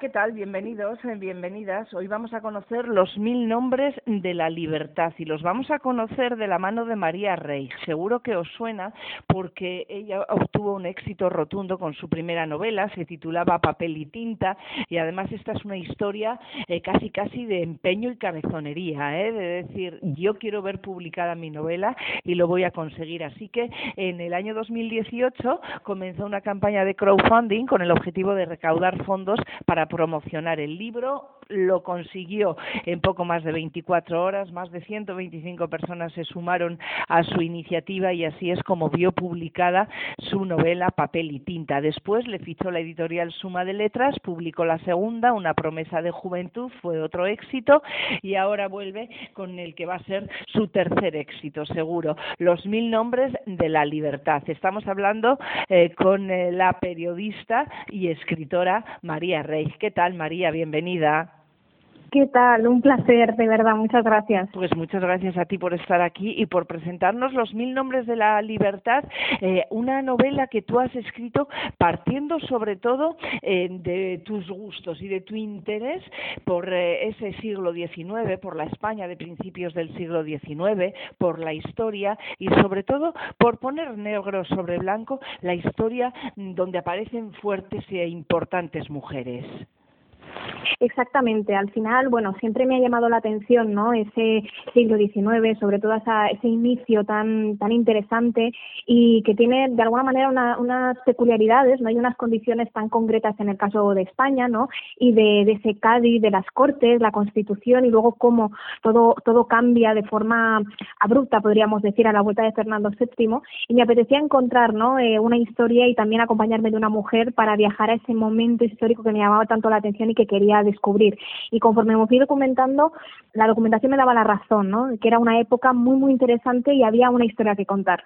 ¿Qué tal? Bienvenidos, eh, bienvenidas. Hoy vamos a conocer los mil nombres de la libertad y los vamos a conocer de la mano de María Rey. Seguro que os suena porque ella obtuvo un éxito rotundo con su primera novela, se titulaba Papel y tinta y además esta es una historia eh, casi casi de empeño y cabezonería, ¿eh? de decir yo quiero ver publicada mi novela y lo voy a conseguir. Así que en el año 2018 comenzó una campaña de crowdfunding con el objetivo de recaudar fondos para promocionar el libro. Lo consiguió en poco más de 24 horas. Más de 125 personas se sumaron a su iniciativa y así es como vio publicada su novela Papel y Tinta. Después le fichó la editorial Suma de Letras, publicó la segunda, Una promesa de juventud, fue otro éxito y ahora vuelve con el que va a ser su tercer éxito, seguro. Los mil nombres de la libertad. Estamos hablando eh, con eh, la periodista y escritora María Rey. ¿Qué tal, María? Bienvenida. ¿Qué tal? Un placer, de verdad, muchas gracias. Pues muchas gracias a ti por estar aquí y por presentarnos Los Mil Nombres de la Libertad, eh, una novela que tú has escrito partiendo sobre todo eh, de tus gustos y de tu interés por eh, ese siglo XIX, por la España de principios del siglo XIX, por la historia y sobre todo por poner negro sobre blanco la historia donde aparecen fuertes e importantes mujeres. Exactamente, al final, bueno, siempre me ha llamado la atención, ¿no? Ese siglo XIX, sobre todo ese inicio tan tan interesante y que tiene de alguna manera unas peculiaridades, no hay unas condiciones tan concretas en el caso de España, ¿no? Y de, de ese Cádiz, de las Cortes, la Constitución y luego cómo todo todo cambia de forma abrupta, podríamos decir, a la vuelta de Fernando VII y me apetecía encontrar, ¿no? Eh, una historia y también acompañarme de una mujer para viajar a ese momento histórico que me llamaba tanto la atención y que quería descubrir. Y conforme me fui documentando, la documentación me daba la razón, ¿no? Que era una época muy, muy interesante y había una historia que contar.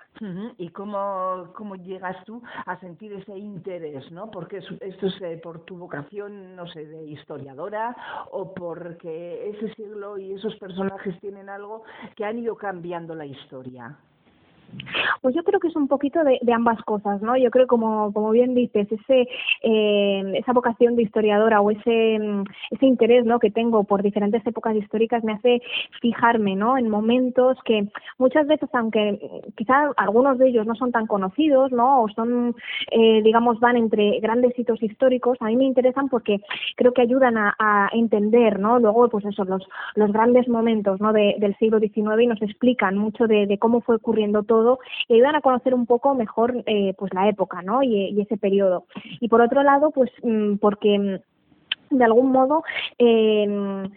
¿Y cómo, cómo llegas tú a sentir ese interés, ¿no? Porque esto es eh, por tu vocación, no sé, de historiadora o porque ese siglo y esos personajes tienen algo que han ido cambiando la historia. Pues yo creo que es un poquito de, ambas cosas, ¿no? Yo creo, como, como bien dices, ese, eh, esa vocación de historiadora o ese, mm, ese interés ¿no? que tengo por diferentes épocas históricas me hace fijarme ¿no? en momentos que muchas veces, aunque quizás algunos de ellos no son tan conocidos ¿no? o son, eh, digamos, van entre grandes hitos históricos, a mí me interesan porque creo que ayudan a, entender ¿no? luego pues eso, los, los grandes momentos ¿no? del siglo XIX y nos explican mucho de, de cómo fue ocurriendo todo y ayudan a conocer un poco mejor eh, pues la época ¿no? y, y, ese periodo. Y por otro lado, pues mm, porque mm, de algún modo eh,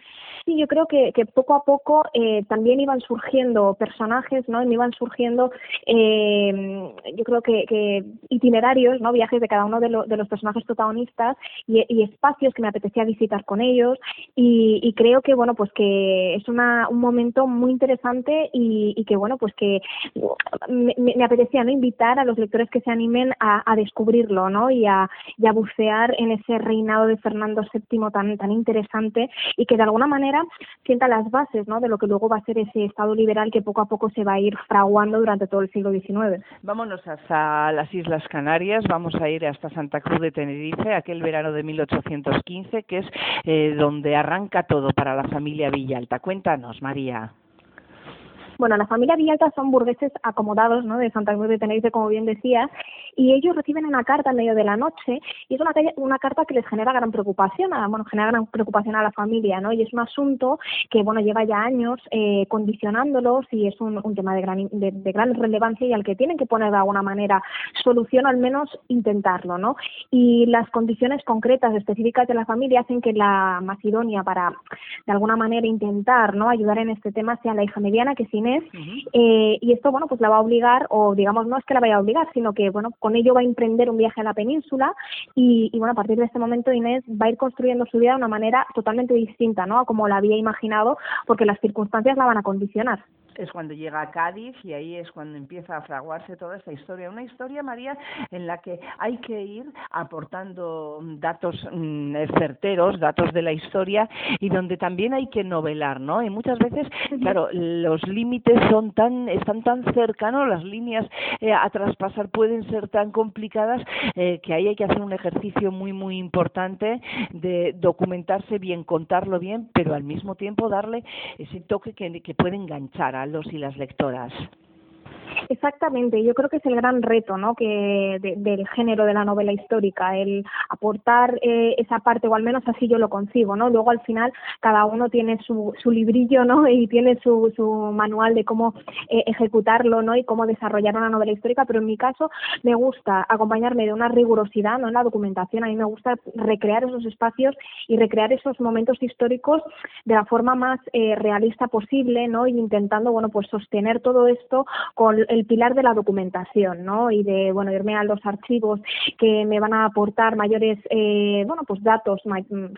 sí, yo creo que, que poco a poco eh, también iban surgiendo personajes, ¿no? Y iban surgiendo, eh, yo creo que, que, itinerarios, ¿no? Viajes de cada uno de, de los personajes protagonistas y, espacios que me apetecía visitar con ellos y, y creo que, bueno, pues que es una, un momento muy interesante y, y que, bueno, pues que me, me, apetecía, ¿no? Invitar a los lectores que se animen a, a descubrirlo, ¿no? Y a, a bucear en ese reinado de Fernando VII tan, tan interesante y que de alguna manera sienta las bases ¿no? de lo que luego va a ser ese Estado liberal que poco a poco se va a ir fraguando durante todo el siglo XIX. Vámonos hasta las Islas Canarias, vamos a ir hasta Santa Cruz de Tenerife, aquel verano de 1815, que es eh, donde arranca todo para la familia Villalta. Cuéntanos, María. Bueno, la familia Villalta son burgueses acomodados, ¿no? De Santa Cruz de Tenerife, como bien decía, y ellos reciben una carta en medio de la noche y es una, carta que les genera gran preocupación, a, bueno, genera gran preocupación a la familia, ¿no? Y es un asunto que, bueno, lleva ya años eh, condicionándolos y es un, tema de gran, de, gran relevancia y al que tienen que poner de alguna manera solución, al menos intentarlo, ¿no? Y las condiciones concretas, específicas de la familia hacen que la idónea para, de alguna manera, intentar, ¿no? Ayudar en este tema sea la hija mediana, que sin eh, y esto, bueno, pues la va a obligar, o digamos, no es que la vaya a obligar, sino que, bueno, con ello va a emprender un viaje a la península y, y, bueno, a partir de este momento Inés va a ir construyendo su vida de una manera totalmente distinta, ¿no? A como la había imaginado, porque las circunstancias la van a condicionar. Es cuando llega a Cádiz y ahí es cuando empieza a fraguarse toda esta historia. Una historia, María, en la que hay que ir aportando datos mm, certeros, datos de la historia y donde también hay que novelar, ¿no? Y muchas veces, claro, los límites son tan, están tan cercanos, las líneas eh, a traspasar pueden ser tan complicadas eh, que ahí hay que hacer un ejercicio muy, muy importante de documentarse bien, contarlo bien, pero al mismo tiempo darle ese toque que, que puede enganchar a los y las lectoras. Exactamente, yo creo que es el gran reto ¿no? que del género de la novela histórica, el aportar eh, esa parte, o al menos así yo lo concibo, ¿no? Luego al final cada uno tiene su, su librillo, ¿no? Y tiene su, su manual de cómo eh, ejecutarlo, ¿no? Y cómo desarrollar una novela histórica, pero en mi caso me gusta acompañarme de una rigurosidad, ¿no? En la documentación, a mí me gusta recrear esos espacios y recrear esos momentos históricos de la forma más eh, realista posible, ¿no? Y intentando, bueno, pues sostener todo esto con el pilar de la documentación, ¿no? Y de, bueno, irme a los archivos que me van a aportar mayores, eh, bueno, pues datos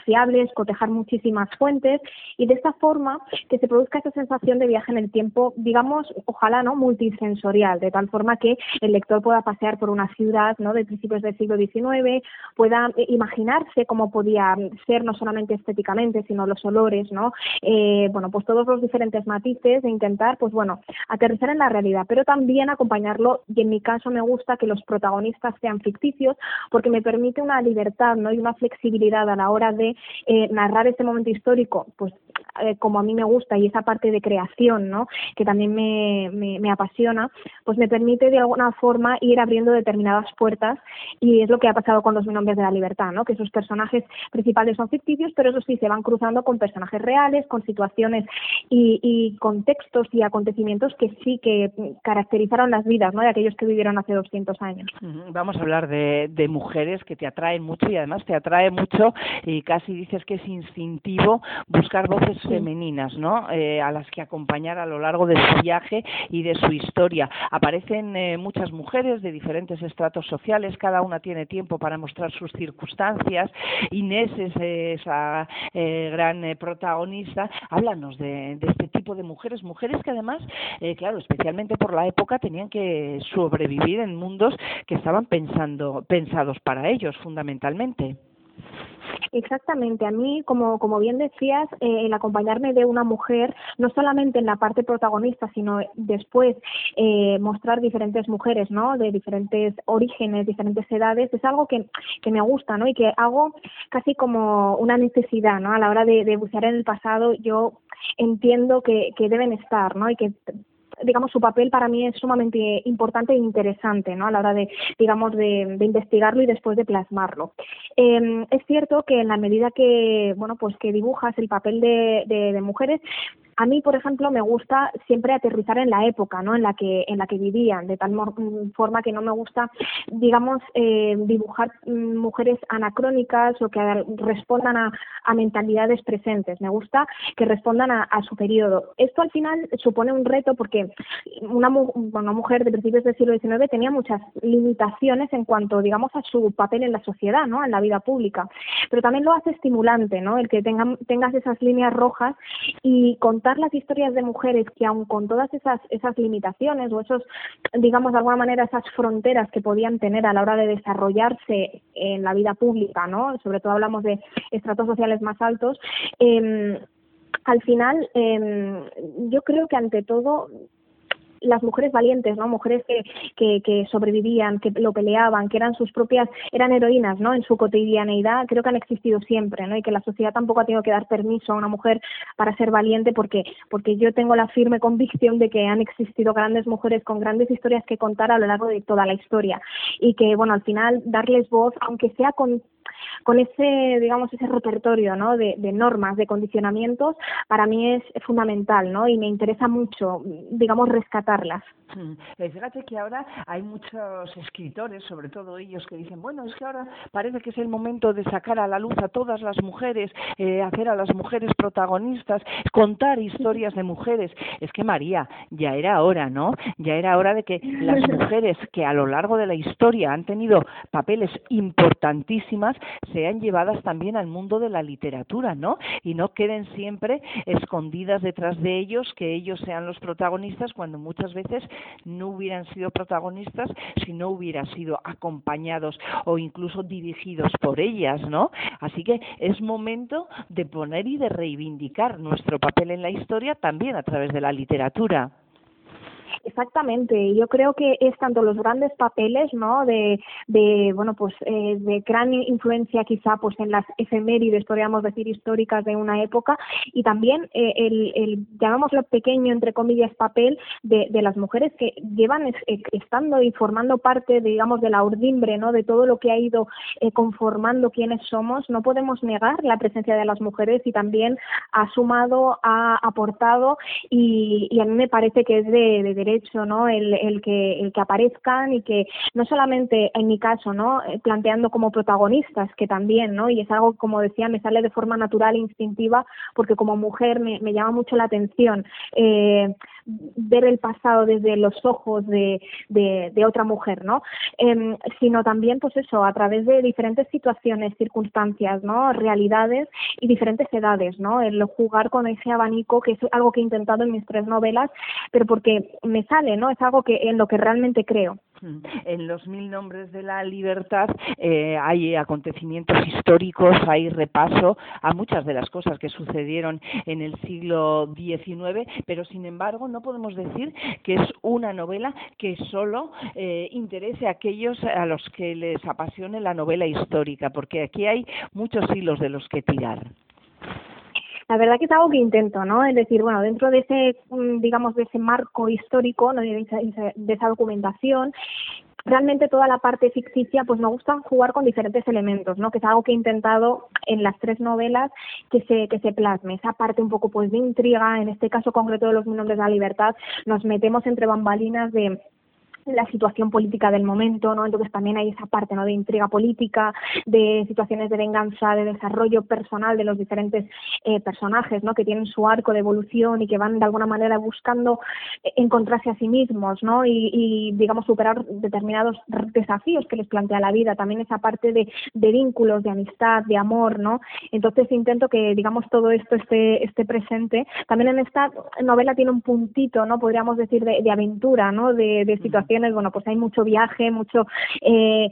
fiables, cotejar muchísimas fuentes y de esta forma que se produzca esa sensación de viaje en el tiempo, digamos, ojalá, ¿no? Multisensorial, de tal forma que el lector pueda pasear por una ciudad, ¿no? De principios del siglo XIX, pueda eh, imaginarse cómo podía ser no solamente estéticamente, sino los olores, ¿no? Eh, bueno, pues todos los diferentes matices de intentar, pues bueno, aterrizar en la realidad, pero también también acompañarlo y en mi caso me gusta que los protagonistas sean ficticios porque me permite una libertad ¿no? y una flexibilidad a la hora de eh, narrar este momento histórico pues eh, como a mí me gusta y esa parte de creación ¿no? que también me, me, apasiona pues me permite de alguna forma ir abriendo determinadas puertas y es lo que ha pasado con los nombres de la libertad ¿no? que esos personajes principales son ficticios pero eso sí se van cruzando con personajes reales con situaciones y, y contextos y acontecimientos que sí que caracterizaron las vidas ¿no? de aquellos que vivieron hace 200 años. Vamos a hablar de, de mujeres que te atraen mucho y además te atrae mucho y casi dices que es instintivo buscar voces femeninas, ¿no? Eh, a las que acompañar a lo largo de su viaje y de su historia. Aparecen eh, muchas mujeres de diferentes estratos sociales, cada una tiene tiempo para mostrar sus circunstancias. Inés es esa eh, gran protagonista. Háblanos de, de, este tipo de mujeres, mujeres que además, claro, especialmente por la época tenían que sobrevivir en mundos que estaban pensando, pensados para ellos fundamentalmente. Exactamente, a mí, como, como bien decías, eh, el acompañarme de una mujer, no solamente en la parte protagonista, sino después eh, mostrar diferentes mujeres, ¿no? De diferentes orígenes, diferentes edades, es algo que, que me gusta, ¿no? Y que hago casi como una necesidad, ¿no? A la hora de, de bucear en el pasado, yo entiendo que, que deben estar, ¿no? Y que digamos, su papel para mí es sumamente importante e interesante, ¿no? A la hora de, digamos, de, investigarlo y después de plasmarlo. Eh, es cierto que en la medida que, bueno, pues que dibujas el papel de, de mujeres, a mí, por ejemplo, me gusta siempre aterrizar en la época, ¿no? En la que en la que vivían, de tal mm, forma que no me gusta, digamos, eh, dibujar mm, mujeres anacrónicas o que respondan a, mentalidades presentes. Me gusta que respondan a, su periodo. Esto al final supone un reto porque una, una mujer de principios del siglo XIX tenía muchas limitaciones en cuanto, digamos, a su papel en la sociedad, ¿no? En la vida pública. Pero también lo hace estimulante, ¿no? El que tengas esas líneas rojas y con las historias de mujeres que aun con todas esas, esas limitaciones o esos, digamos, de alguna manera esas fronteras que podían tener a la hora de desarrollarse en la vida pública, ¿no? Sobre todo hablamos de estratos sociales más altos, eh, al final, eh, yo creo que ante todo las mujeres valientes, ¿no? Mujeres que, que, que, sobrevivían, que lo peleaban, que eran sus propias, eran heroínas, ¿no? En su cotidianeidad, creo que han existido siempre, ¿no? Y que la sociedad tampoco ha tenido que dar permiso a una mujer para ser valiente porque, porque yo tengo la firme convicción de que han existido grandes mujeres con grandes historias que contar a lo largo de toda la historia y que, bueno, al final darles voz, aunque sea con con ese, digamos, ese repertorio, ¿no? De, normas, de condicionamientos, para mí es, fundamental, ¿no? Y me interesa mucho, digamos, rescatarlas. Mm. Eh, fíjate que ahora hay muchos escritores, sobre todo ellos, que dicen, bueno, es que ahora parece que es el momento de sacar a la luz a todas las mujeres, eh, hacer a las mujeres protagonistas, contar historias de mujeres. Es que María, ya era hora, ¿no? Ya era hora de que las mujeres que a lo largo de la historia han tenido papeles importantísimas sean llevadas también al mundo de la literatura, ¿no? Y no queden siempre escondidas detrás de ellos, que ellos sean los protagonistas cuando muchas veces no hubieran sido protagonistas si no hubieran sido acompañados o incluso dirigidos por ellas, ¿no? Así que es momento de poner y de reivindicar nuestro papel en la historia también a través de la literatura. Exactamente, yo creo que es tanto los grandes papeles, ¿no? De, bueno, pues eh, de gran influencia quizá pues en las efemérides, podríamos decir, históricas de una época y también eh, el, el, llamémoslo pequeño, entre comillas, papel de, de las mujeres que llevan eh, estando y formando parte, digamos, de la urdimbre, ¿no? De todo lo que ha ido eh, conformando quiénes somos. No podemos negar la presencia de las mujeres y también ha sumado, ha aportado y, y a mí me parece que es de derecho ¿no? El, el, que, el que aparezcan y que no solamente en mi caso, ¿no? Eh, planteando como protagonistas, que también, ¿no? Y es algo, como decía, me sale de forma natural e instintiva porque como mujer me, me llama mucho la atención. Eh, ver el pasado desde los ojos de, de, otra mujer, ¿no? Eh, sino también, pues eso, a través de diferentes situaciones, circunstancias, ¿no? Realidades y diferentes edades, ¿no? El jugar con ese abanico, que es algo que he intentado en mis tres novelas, pero porque me sale, ¿no? Es algo que en lo que realmente creo. En los mil nombres de la libertad eh, hay acontecimientos históricos, hay repaso a muchas de las cosas que sucedieron en el siglo XIX, pero sin embargo no podemos decir que es una novela que solo eh, interese a aquellos a los que les apasione la novela histórica, porque aquí hay muchos hilos de los que tirar la verdad que es algo que intento, ¿no? Es decir, bueno, dentro de ese, mm, digamos, de ese marco histórico, ¿no? de, esa, documentación, realmente toda la parte ficticia, pues me gusta jugar con diferentes elementos, ¿no? Que es algo que he intentado en las tres novelas que se, que se plasme. Esa parte un poco pues de intriga, en este caso concreto de los nombres de la libertad, nos metemos entre bambalinas de la situación política del momento, ¿no? Entonces también hay esa parte, ¿no? De intriga política, de situaciones de venganza, de desarrollo personal de los diferentes eh, personajes, ¿no? Que tienen su arco de evolución y que van de alguna manera buscando eh, encontrarse a sí mismos, ¿no? Y, y digamos superar determinados desafíos que les plantea la vida. También esa parte de, de vínculos, de amistad, de amor, ¿no? Entonces intento que digamos todo esto esté, esté presente. También en esta novela tiene un puntito, ¿no? Podríamos decir de, de aventura, ¿no? De, de situación bueno, pues hay mucho viaje, mucho eh,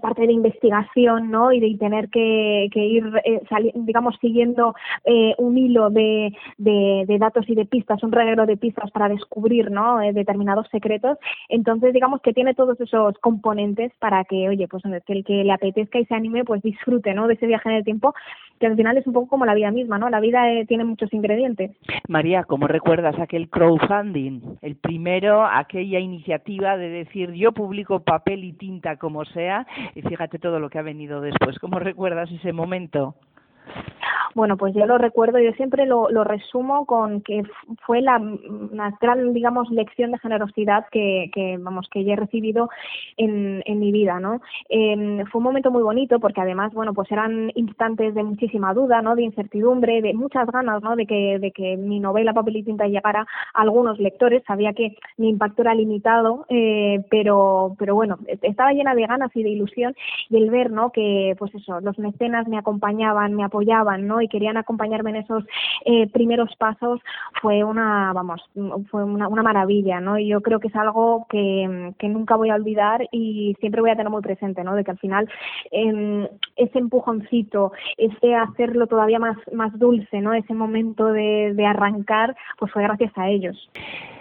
parte de investigación, ¿no? Y de tener que, que ir, eh, digamos, siguiendo eh, un hilo de, de, datos y de pistas, un reguero de pistas para descubrir, ¿no? Eh, determinados secretos. Entonces, digamos que tiene todos esos componentes para que, oye, pues que el que le apetezca y se anime, pues disfrute, ¿no? De ese viaje en el tiempo, que al final es un poco como la vida misma, ¿no? La vida eh, tiene muchos ingredientes. María, ¿cómo recuerdas aquel crowdfunding? El primero, aquella iniciativa de decir yo publico papel y tinta como sea y fíjate todo lo que ha venido después. ¿Cómo recuerdas ese momento? Bueno, pues yo lo recuerdo, yo siempre lo, lo resumo con que fue la, una gran, digamos, lección de generosidad que, que vamos, que ya he recibido en, en mi vida, ¿no? Eh, fue un momento muy bonito porque además, bueno, pues eran instantes de muchísima duda, ¿no? De incertidumbre, de muchas ganas, ¿no? De que, de que mi novela Papel y Tinta llegara a algunos lectores. Sabía que mi impacto era limitado, eh, pero, pero bueno, estaba llena de ganas y de ilusión y el ver, ¿no? Que, pues eso, los mecenas me acompañaban, me apoyaban, ¿no? Y querían acompañarme en esos eh, primeros pasos, fue una, vamos, fue una, maravilla, ¿no? Y yo creo que es algo que, que nunca voy a olvidar y siempre voy a tener muy presente, ¿no? De que al final eh, ese empujoncito, ese hacerlo todavía más, más dulce, ¿no? Ese momento de, de arrancar, pues fue gracias a ellos.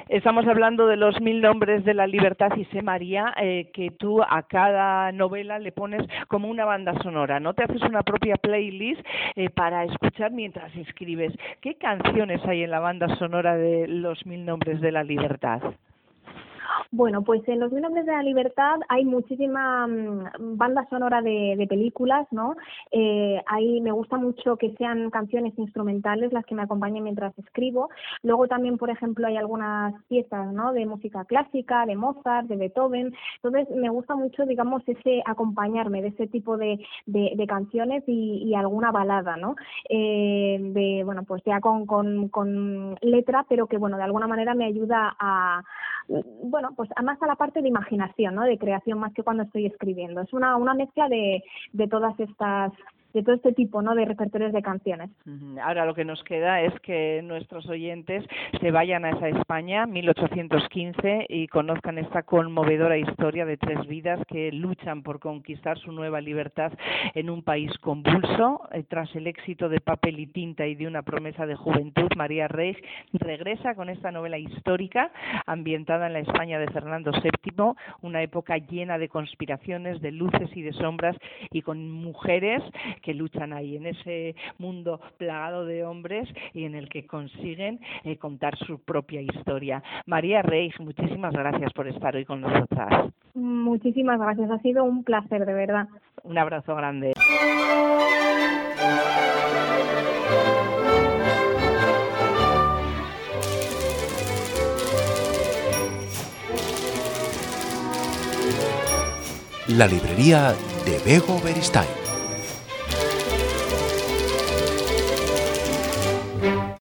Estamos hablando de los mil nombres de la libertad y sé, María, eh, que tú a cada novela le pones como una banda sonora, ¿no? Te haces una propia playlist eh, para escuchar mientras escribes. ¿Qué canciones hay en la banda sonora de los mil nombres de la libertad? Bueno, pues en Los Mil Hombres de la Libertad hay muchísima mmm, banda sonora de, de, películas, ¿no? Eh, ahí me gusta mucho que sean canciones instrumentales las que me acompañen mientras escribo. Luego también, por ejemplo, hay algunas piezas, ¿no? De música clásica, de Mozart, de Beethoven. Entonces, me gusta mucho, digamos, ese acompañarme de ese tipo de, de, canciones y, y, alguna balada, ¿no? Eh, de, bueno, pues ya con, con, con letra, pero que, bueno, de alguna manera me ayuda a, pues más a la parte de imaginación, ¿no? De creación más que cuando estoy escribiendo. Es una, una mezcla de, de todas estas de todo este tipo ¿no? de repertorios de canciones. Ahora lo que nos queda es que nuestros oyentes se vayan a esa España 1815 y conozcan esta conmovedora historia de tres vidas que luchan por conquistar su nueva libertad en un país convulso. Eh, tras el éxito de Papel y Tinta y de una promesa de juventud, María Reig regresa con esta novela histórica ambientada en la España de Fernando VII, una época llena de conspiraciones, de luces y de sombras y con mujeres que luchan ahí en ese mundo plagado de hombres y en el que consiguen eh, contar su propia historia. María Reis, muchísimas gracias por estar hoy con nosotras. Muchísimas gracias, ha sido un placer, de verdad. Un abrazo grande. La librería de Bego Beristain